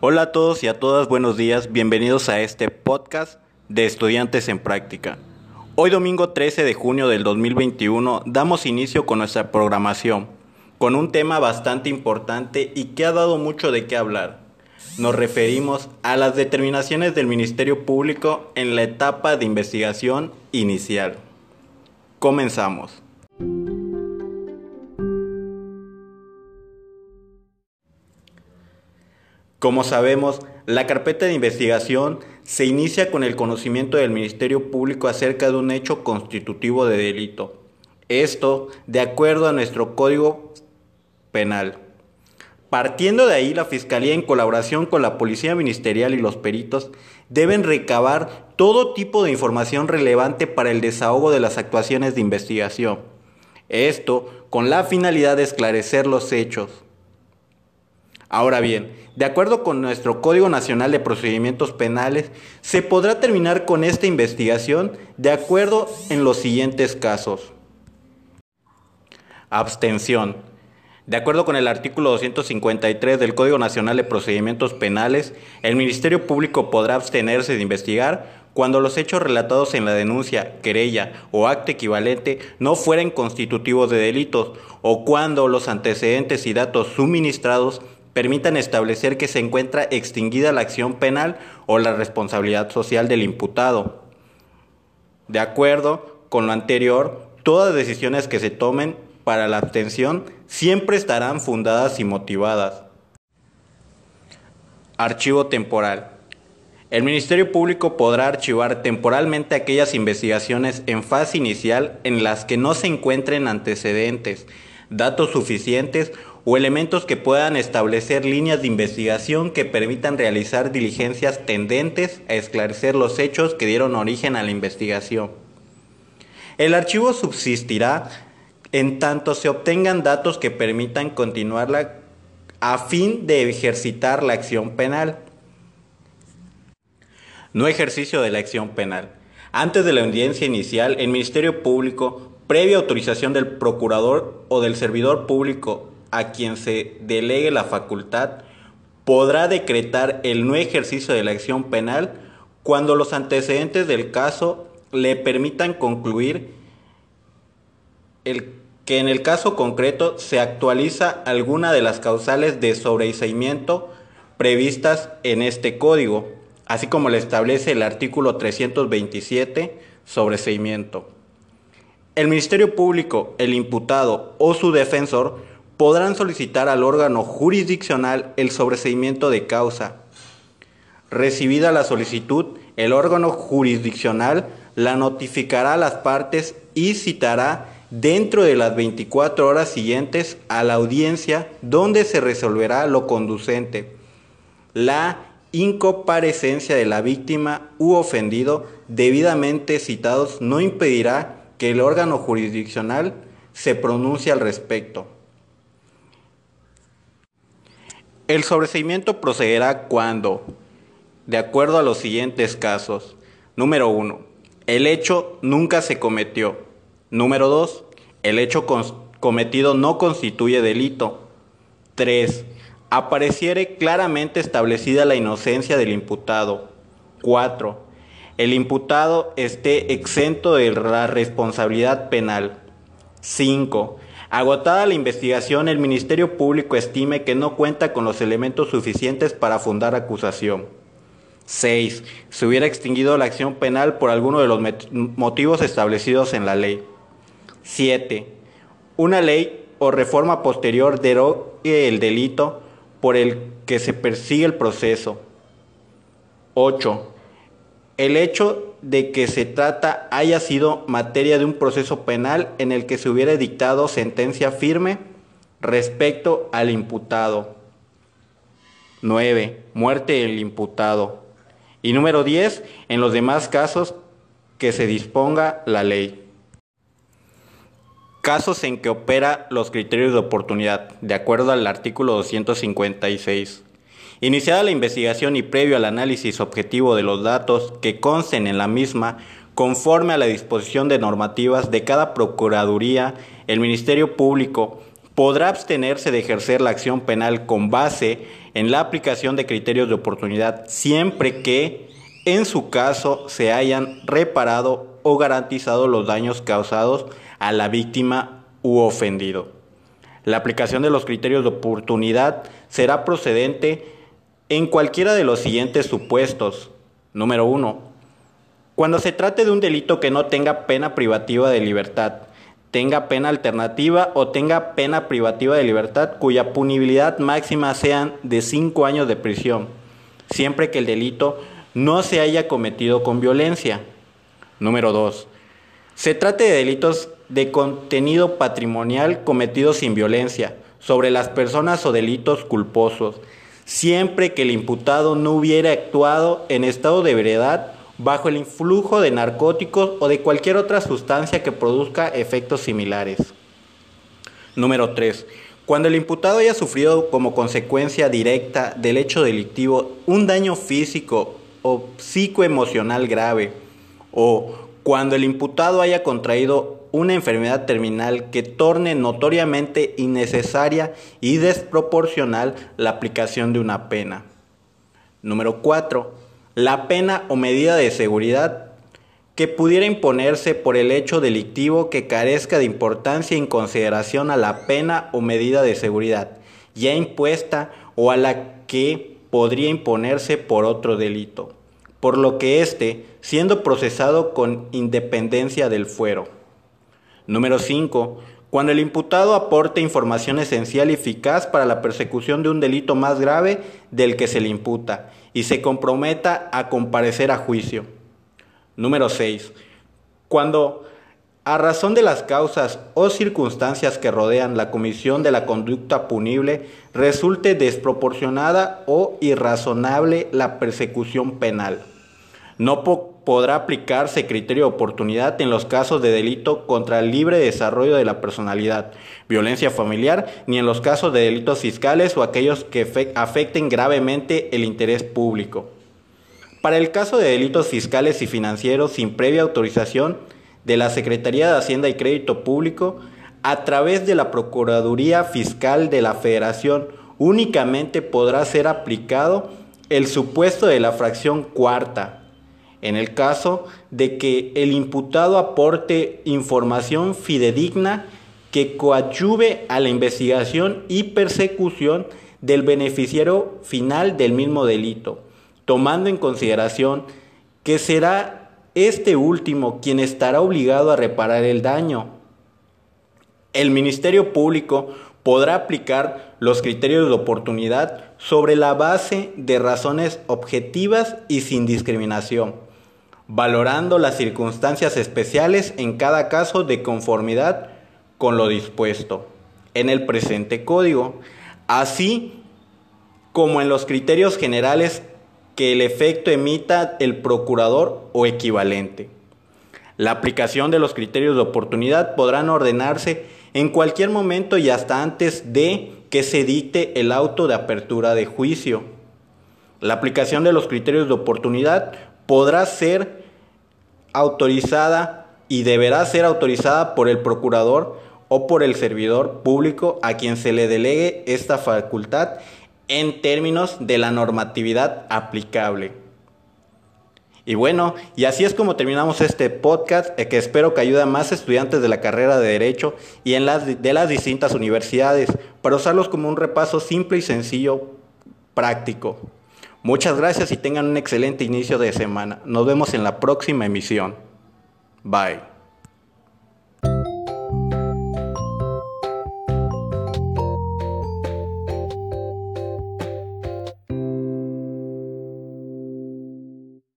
Hola a todos y a todas, buenos días, bienvenidos a este podcast de Estudiantes en Práctica. Hoy domingo 13 de junio del 2021 damos inicio con nuestra programación, con un tema bastante importante y que ha dado mucho de qué hablar. Nos referimos a las determinaciones del Ministerio Público en la etapa de investigación inicial. Comenzamos. Como sabemos, la carpeta de investigación se inicia con el conocimiento del Ministerio Público acerca de un hecho constitutivo de delito. Esto de acuerdo a nuestro Código Penal. Partiendo de ahí, la Fiscalía, en colaboración con la Policía Ministerial y los peritos, deben recabar todo tipo de información relevante para el desahogo de las actuaciones de investigación. Esto con la finalidad de esclarecer los hechos. Ahora bien, de acuerdo con nuestro Código Nacional de Procedimientos Penales, se podrá terminar con esta investigación de acuerdo en los siguientes casos. Abstención. De acuerdo con el artículo 253 del Código Nacional de Procedimientos Penales, el Ministerio Público podrá abstenerse de investigar cuando los hechos relatados en la denuncia, querella o acto equivalente no fueran constitutivos de delitos o cuando los antecedentes y datos suministrados permitan establecer que se encuentra extinguida la acción penal o la responsabilidad social del imputado. De acuerdo con lo anterior, todas decisiones que se tomen para la abstención siempre estarán fundadas y motivadas. Archivo temporal. El Ministerio Público podrá archivar temporalmente aquellas investigaciones en fase inicial en las que no se encuentren antecedentes, datos suficientes o elementos que puedan establecer líneas de investigación que permitan realizar diligencias tendentes a esclarecer los hechos que dieron origen a la investigación. El archivo subsistirá en tanto se obtengan datos que permitan continuarla a fin de ejercitar la acción penal. No ejercicio de la acción penal. Antes de la audiencia inicial, el Ministerio Público, previa autorización del procurador o del servidor público a quien se delegue la facultad podrá decretar el no ejercicio de la acción penal cuando los antecedentes del caso le permitan concluir el, que en el caso concreto se actualiza alguna de las causales de sobreseimiento previstas en este código, así como le establece el artículo 327 sobreseimiento. El Ministerio Público, el imputado o su defensor podrán solicitar al órgano jurisdiccional el sobreseimiento de causa. Recibida la solicitud, el órgano jurisdiccional la notificará a las partes y citará dentro de las 24 horas siguientes a la audiencia donde se resolverá lo conducente. La incomparecencia de la víctima u ofendido debidamente citados no impedirá que el órgano jurisdiccional se pronuncie al respecto. El sobreseimiento procederá cuando, de acuerdo a los siguientes casos, número 1, el hecho nunca se cometió. Número 2, el hecho cometido no constituye delito. 3. Apareciere claramente establecida la inocencia del imputado. 4. El imputado esté exento de la responsabilidad penal. 5. Agotada la investigación, el Ministerio Público estime que no cuenta con los elementos suficientes para fundar acusación. 6. Se hubiera extinguido la acción penal por alguno de los motivos establecidos en la ley. 7. Una ley o reforma posterior derogue el delito por el que se persigue el proceso. 8 el hecho de que se trata haya sido materia de un proceso penal en el que se hubiera dictado sentencia firme respecto al imputado. 9. Muerte del imputado. Y número 10. En los demás casos que se disponga la ley. Casos en que opera los criterios de oportunidad, de acuerdo al artículo 256. Iniciada la investigación y previo al análisis objetivo de los datos que consten en la misma, conforme a la disposición de normativas de cada Procuraduría, el Ministerio Público podrá abstenerse de ejercer la acción penal con base en la aplicación de criterios de oportunidad siempre que, en su caso, se hayan reparado o garantizado los daños causados a la víctima u ofendido. La aplicación de los criterios de oportunidad será procedente en cualquiera de los siguientes supuestos. Número uno, Cuando se trate de un delito que no tenga pena privativa de libertad, tenga pena alternativa o tenga pena privativa de libertad cuya punibilidad máxima sean de cinco años de prisión, siempre que el delito no se haya cometido con violencia. Número 2. Se trate de delitos de contenido patrimonial cometidos sin violencia sobre las personas o delitos culposos, siempre que el imputado no hubiera actuado en estado de veredad bajo el influjo de narcóticos o de cualquier otra sustancia que produzca efectos similares. Número 3. Cuando el imputado haya sufrido como consecuencia directa del hecho delictivo un daño físico o psicoemocional grave, o cuando el imputado haya contraído una enfermedad terminal que torne notoriamente innecesaria y desproporcional la aplicación de una pena. Número 4. La pena o medida de seguridad que pudiera imponerse por el hecho delictivo que carezca de importancia en consideración a la pena o medida de seguridad ya impuesta o a la que podría imponerse por otro delito, por lo que éste siendo procesado con independencia del fuero. Número 5. Cuando el imputado aporte información esencial y eficaz para la persecución de un delito más grave del que se le imputa y se comprometa a comparecer a juicio. Número 6. Cuando, a razón de las causas o circunstancias que rodean la comisión de la conducta punible, resulte desproporcionada o irrazonable la persecución penal. No podrá aplicarse criterio de oportunidad en los casos de delito contra el libre desarrollo de la personalidad, violencia familiar, ni en los casos de delitos fiscales o aquellos que afecten gravemente el interés público. Para el caso de delitos fiscales y financieros sin previa autorización de la Secretaría de Hacienda y Crédito Público, a través de la Procuraduría Fiscal de la Federación, únicamente podrá ser aplicado el supuesto de la fracción cuarta. En el caso de que el imputado aporte información fidedigna que coadyuve a la investigación y persecución del beneficiario final del mismo delito, tomando en consideración que será este último quien estará obligado a reparar el daño. El Ministerio Público podrá aplicar los criterios de oportunidad sobre la base de razones objetivas y sin discriminación valorando las circunstancias especiales en cada caso de conformidad con lo dispuesto en el presente código, así como en los criterios generales que el efecto emita el procurador o equivalente. La aplicación de los criterios de oportunidad podrán ordenarse en cualquier momento y hasta antes de que se dicte el auto de apertura de juicio. La aplicación de los criterios de oportunidad podrá ser autorizada y deberá ser autorizada por el procurador o por el servidor público a quien se le delegue esta facultad en términos de la normatividad aplicable. Y bueno, y así es como terminamos este podcast eh, que espero que ayude a más estudiantes de la carrera de Derecho y en las, de las distintas universidades para usarlos como un repaso simple y sencillo, práctico. Muchas gracias y tengan un excelente inicio de semana. Nos vemos en la próxima emisión. Bye.